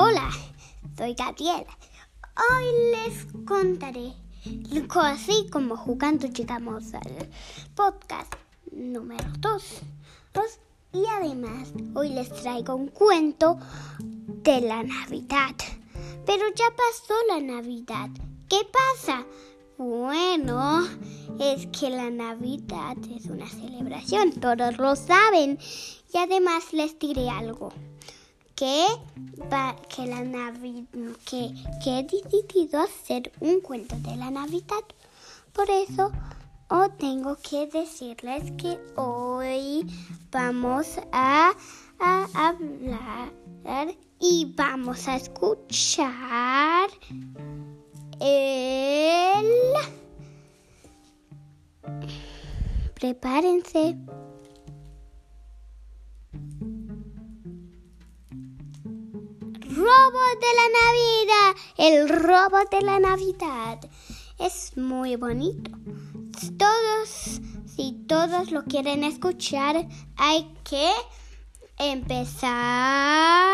Hola, soy Gabriela. Hoy les contaré así como jugando llegamos al podcast número 2. Y además hoy les traigo un cuento de la Navidad. Pero ya pasó la Navidad. ¿Qué pasa? Bueno, es que la Navidad es una celebración, todos lo saben. Y además les diré algo que, que, la Navidad, que, he decidido hacer un cuento de la Navidad. Por eso tengo que decirles que hoy vamos a, a hablar y vamos a escuchar el... Prepárense. Robo de la Navidad, el robo de la Navidad. Es muy bonito. Todos, si todos lo quieren escuchar, hay que empezar.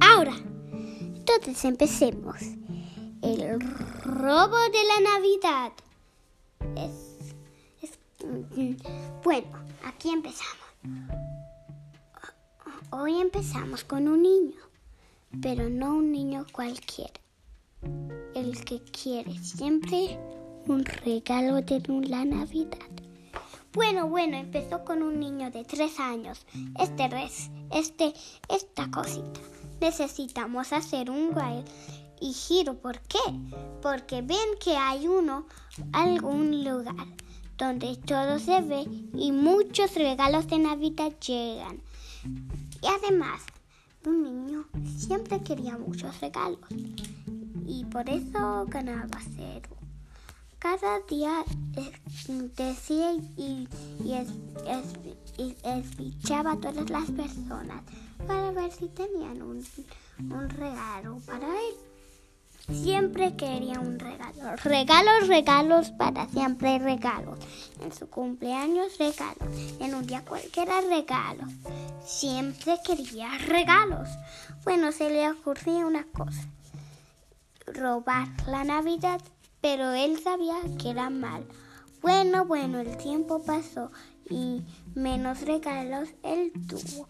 Ahora, entonces empecemos. El robo de la Navidad es, bueno, aquí empezamos. Hoy empezamos con un niño, pero no un niño cualquiera. El que quiere siempre un regalo de la Navidad. Bueno, bueno, empezó con un niño de tres años. Este res, este, esta cosita. Necesitamos hacer un baile y giro. ¿Por qué? Porque ven que hay uno, algún lugar donde todo se ve y muchos regalos de Navidad llegan. Y además, un niño siempre quería muchos regalos y por eso ganaba cero. Cada día decía y, y, es, escuchaba a todas las personas para ver si tenían un, un regalo para él. Siempre quería un regalo. Regalos, regalos, para siempre regalos. En su cumpleaños regalos. En un día cualquiera regalos. Siempre quería regalos. Bueno, se le ocurría una cosa. Robar la Navidad. Pero él sabía que era mal. Bueno, bueno, el tiempo pasó y menos regalos él tuvo.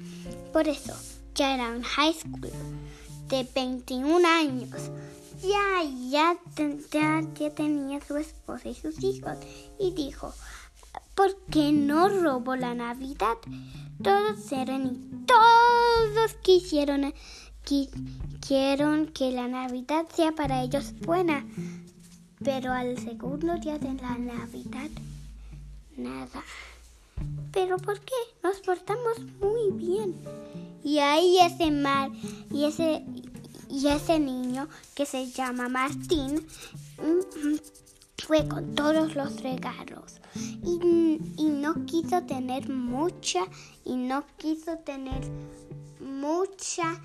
Por eso, ya era un high school de 21 años ya, ya, tenía su esposa y sus hijos. Y dijo, ¿por qué no robo la Navidad? Todos eran y todos quisieron, quisieron que la Navidad sea para ellos buena. Pero al segundo día de la Navidad, nada. ¿Pero por qué? Nos portamos muy bien. Y ahí ese mar y ese y ese niño que se llama Martín mm, fue con todos los regalos y, no quiso tener mucha y no quiso tener mucha,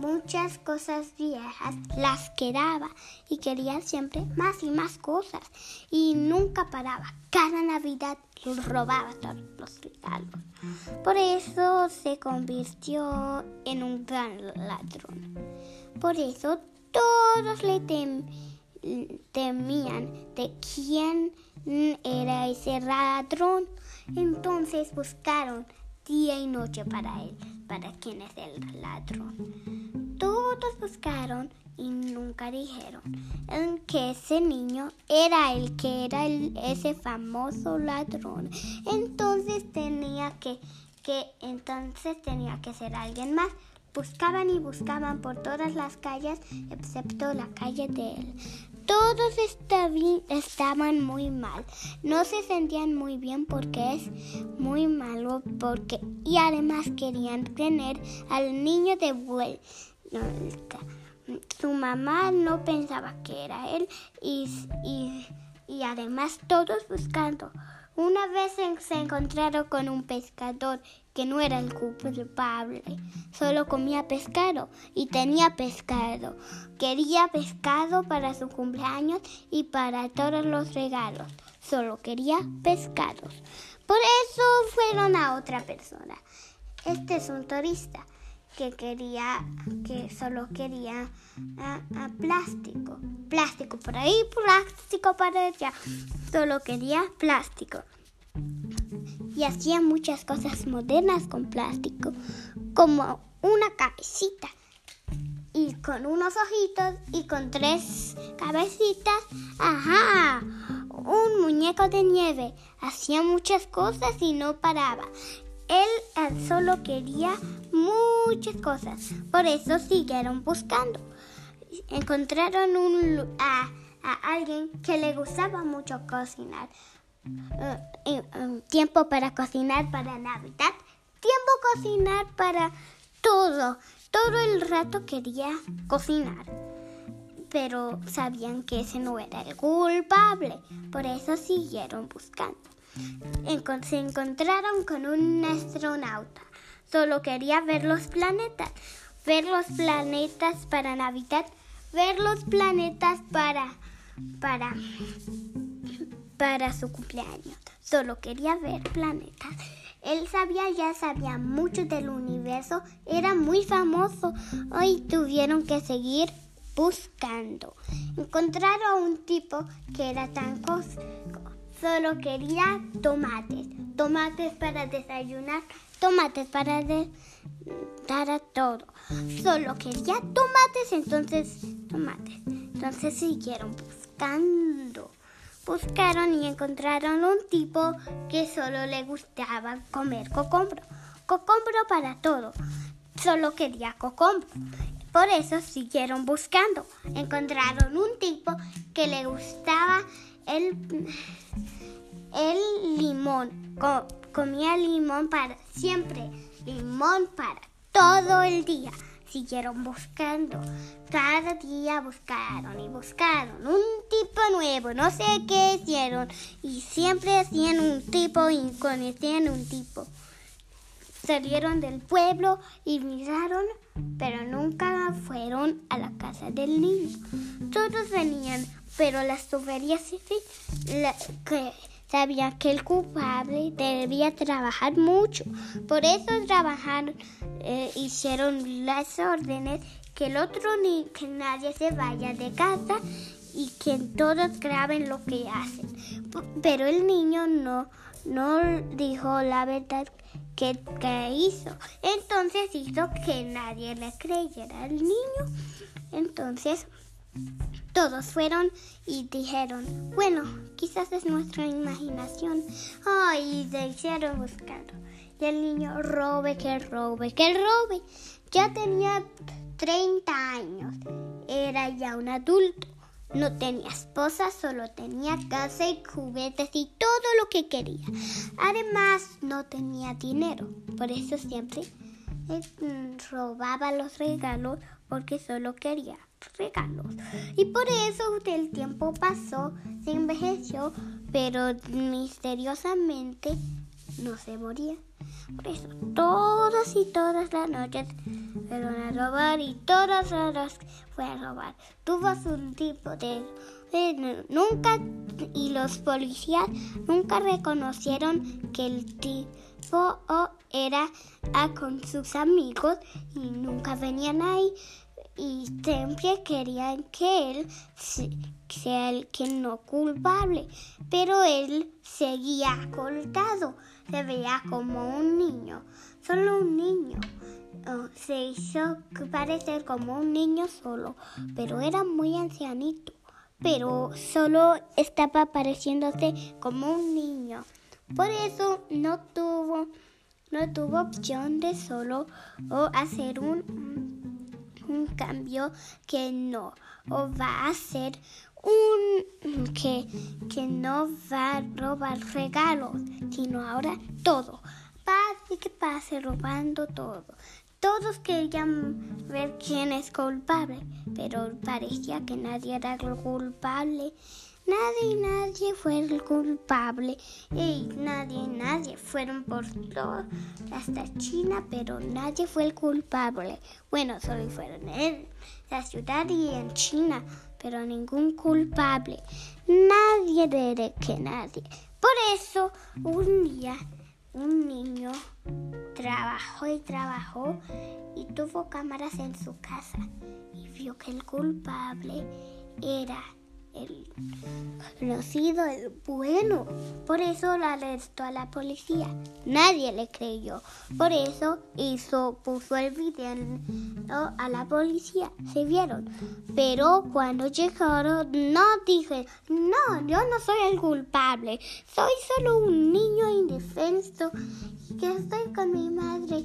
muchas cosas viejas, las quedaba y quería siempre más y más cosas y nunca paraba. Cada Navidad robaba todos los regalos. Por eso se convirtió en un gran ladrón. Por eso todos le temían de quién era ese ladrón. Entonces buscaron día y noche para él, para quién es el ladrón. Todos buscaron y nunca dijeron que ese niño era el que era ese famoso ladrón. Entonces tenía que, que entonces tenía que ser alguien más. Buscaban y buscaban por todas las calles, excepto la calle de él. Todos estaban muy mal. No se sentían muy bien porque es muy malo porque y además querían tener al niño de vuelta. Su mamá no pensaba que era él y, y, y además todos buscando. Una vez se encontraron con un pescador que no era el culpable, solo comía pescado y tenía pescado. Quería pescado para su cumpleaños y para todos los regalos. solo quería pescados. Por eso fueron a otra persona. Este es un turista que quería, que solo quería a, plástico. Plástico por ahí, plástico para allá. Solo quería plástico. Y hacía muchas cosas modernas con plástico, como una cabecita y con unos ojitos y con tres cabecitas. ¡Ajá! Un muñeco de nieve. Hacía muchas cosas y no paraba. Él solo quería muchas cosas. Por eso siguieron buscando. Encontraron a, alguien que le gustaba mucho cocinar. Uh, tiempo para cocinar para Navidad. Tiempo cocinar para todo. Todo el rato quería cocinar. Pero sabían que ese no era el culpable. Por eso siguieron buscando. Se encontraron con un astronauta. Solo quería ver los planetas. Ver los planetas para Navidad. Ver los planetas para. para. para su cumpleaños. Solo quería ver planetas. Él sabía, ya sabía mucho del universo, era muy famoso. Hoy tuvieron que seguir buscando. Encontraron a un tipo que era tan. Solo quería tomates. Tomates para desayunar, tomates para dar a todo. Solo quería tomates, entonces tomates. Entonces siguieron buscando buscaron y encontraron un tipo que solo le gustaba comer cocombro. Cocombro para todo. Solo quería cocombro. Por eso siguieron buscando. Encontraron un tipo que le gustaba el, el limón. comía limón para siempre. Limón para todo el día siguieron buscando. Cada día buscaron y buscaron un tipo nuevo, no sé qué hicieron. Y siempre hacían un tipo y conocían un tipo. Salieron del pueblo y miraron, pero nunca fueron a la casa del niño. Todos venían, pero las tuberías la, que sabía que el culpable debía trabajar mucho. Por eso trabajaron, eh, hicieron las órdenes que el otro ni que nadie se vaya de casa y que todos graben lo que hacen. Pero el niño no, no dijo la verdad que, que hizo. Entonces hizo que nadie le creyera al niño. Entonces todos fueron y dijeron, bueno, quizás es nuestra imaginación. Ay, se hicieron buscando. Y el niño robe, que robe, que robe. Ya tenía 30 años. Era ya un adulto. No tenía esposa, solo tenía casa y juguetes y todo lo que quería. Además, no tenía dinero. Por eso siempre eh, robaba los regalos porque solo quería regalos. Y por eso el tiempo pasó, se envejeció, pero misteriosamente no se moría. Por eso todas y todas las noches fueron a robar y todas las fue a robar. Tuvo un tipo de... nunca y los policías nunca reconocieron que el tipo era con sus amigos y nunca venían ahí y siempre querían que él sea el que no culpable, pero él seguía colgado, se veía como un niño, solo un niño. Oh, se hizo parecer como un niño solo, pero era muy ancianito, pero solo estaba pareciéndose como un niño. Por eso no tuvo, no tuvo opción de solo o hacer un un cambio que no va a hacer un que, que no va a robar regalos, sino ahora todo. Pase que pase robando todo. Todos querían ver quién es culpable, pero parecía que nadie era culpable. Nadie, nadie fue el culpable. Y nadie, nadie fueron por todo hasta China, pero nadie fue el culpable. Bueno, solo fueron en la ciudad y en China, pero ningún culpable. Nadie de que nadie. Por eso, un día, un niño trabajó y trabajó y tuvo cámaras en su casa y vio que el culpable era el conocido, el bueno. Por eso la arrestó a la policía. Nadie le creyó. Por eso hizo, puso el video a la policía. Se vieron. Pero cuando llegaron, no dije, no, yo no soy el culpable. Soy solo un niño indefenso que estoy con mi madre.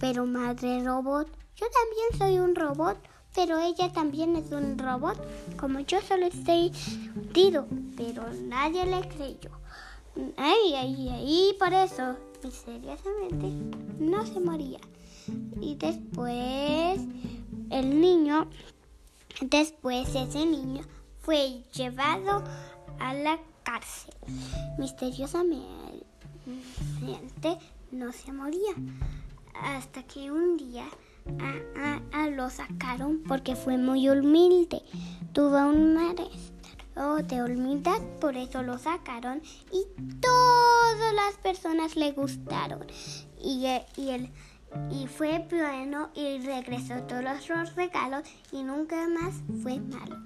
Pero madre robot, yo también soy un robot pero ella también es un robot, como yo solo estoy hundido, pero nadie le creyó. Ay, ay, ay, por eso, misteriosamente, no se moría. Y después, el niño, después ese niño fue llevado a la cárcel. Misteriosamente, no se moría. Hasta que un día a, lo sacaron porque fue muy humilde. Tuvo un maestro de humildad, por eso lo sacaron y todas las personas le gustaron. Y, eh, él, y fue bueno y regresó todos los regalos y nunca más fue malo.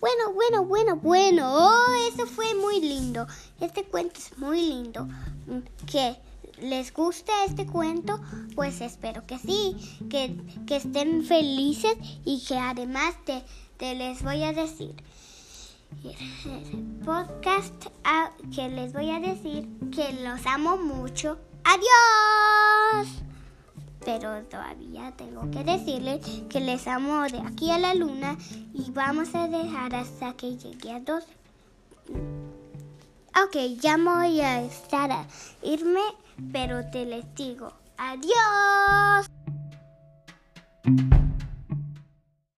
Bueno, bueno, bueno, bueno. Oh, eso fue muy lindo. Este cuento es muy lindo. ¿Qué? Les gusta este cuento, pues espero que sí, que, estén felices y que además te, te les voy a decir podcast ah, que les voy a decir que los amo mucho. Adiós. Pero todavía tengo que decirles que les amo de aquí a la luna y vamos a dejar hasta que llegue a 12. Ok, ya voy a estar a irme pero te les digo adiós.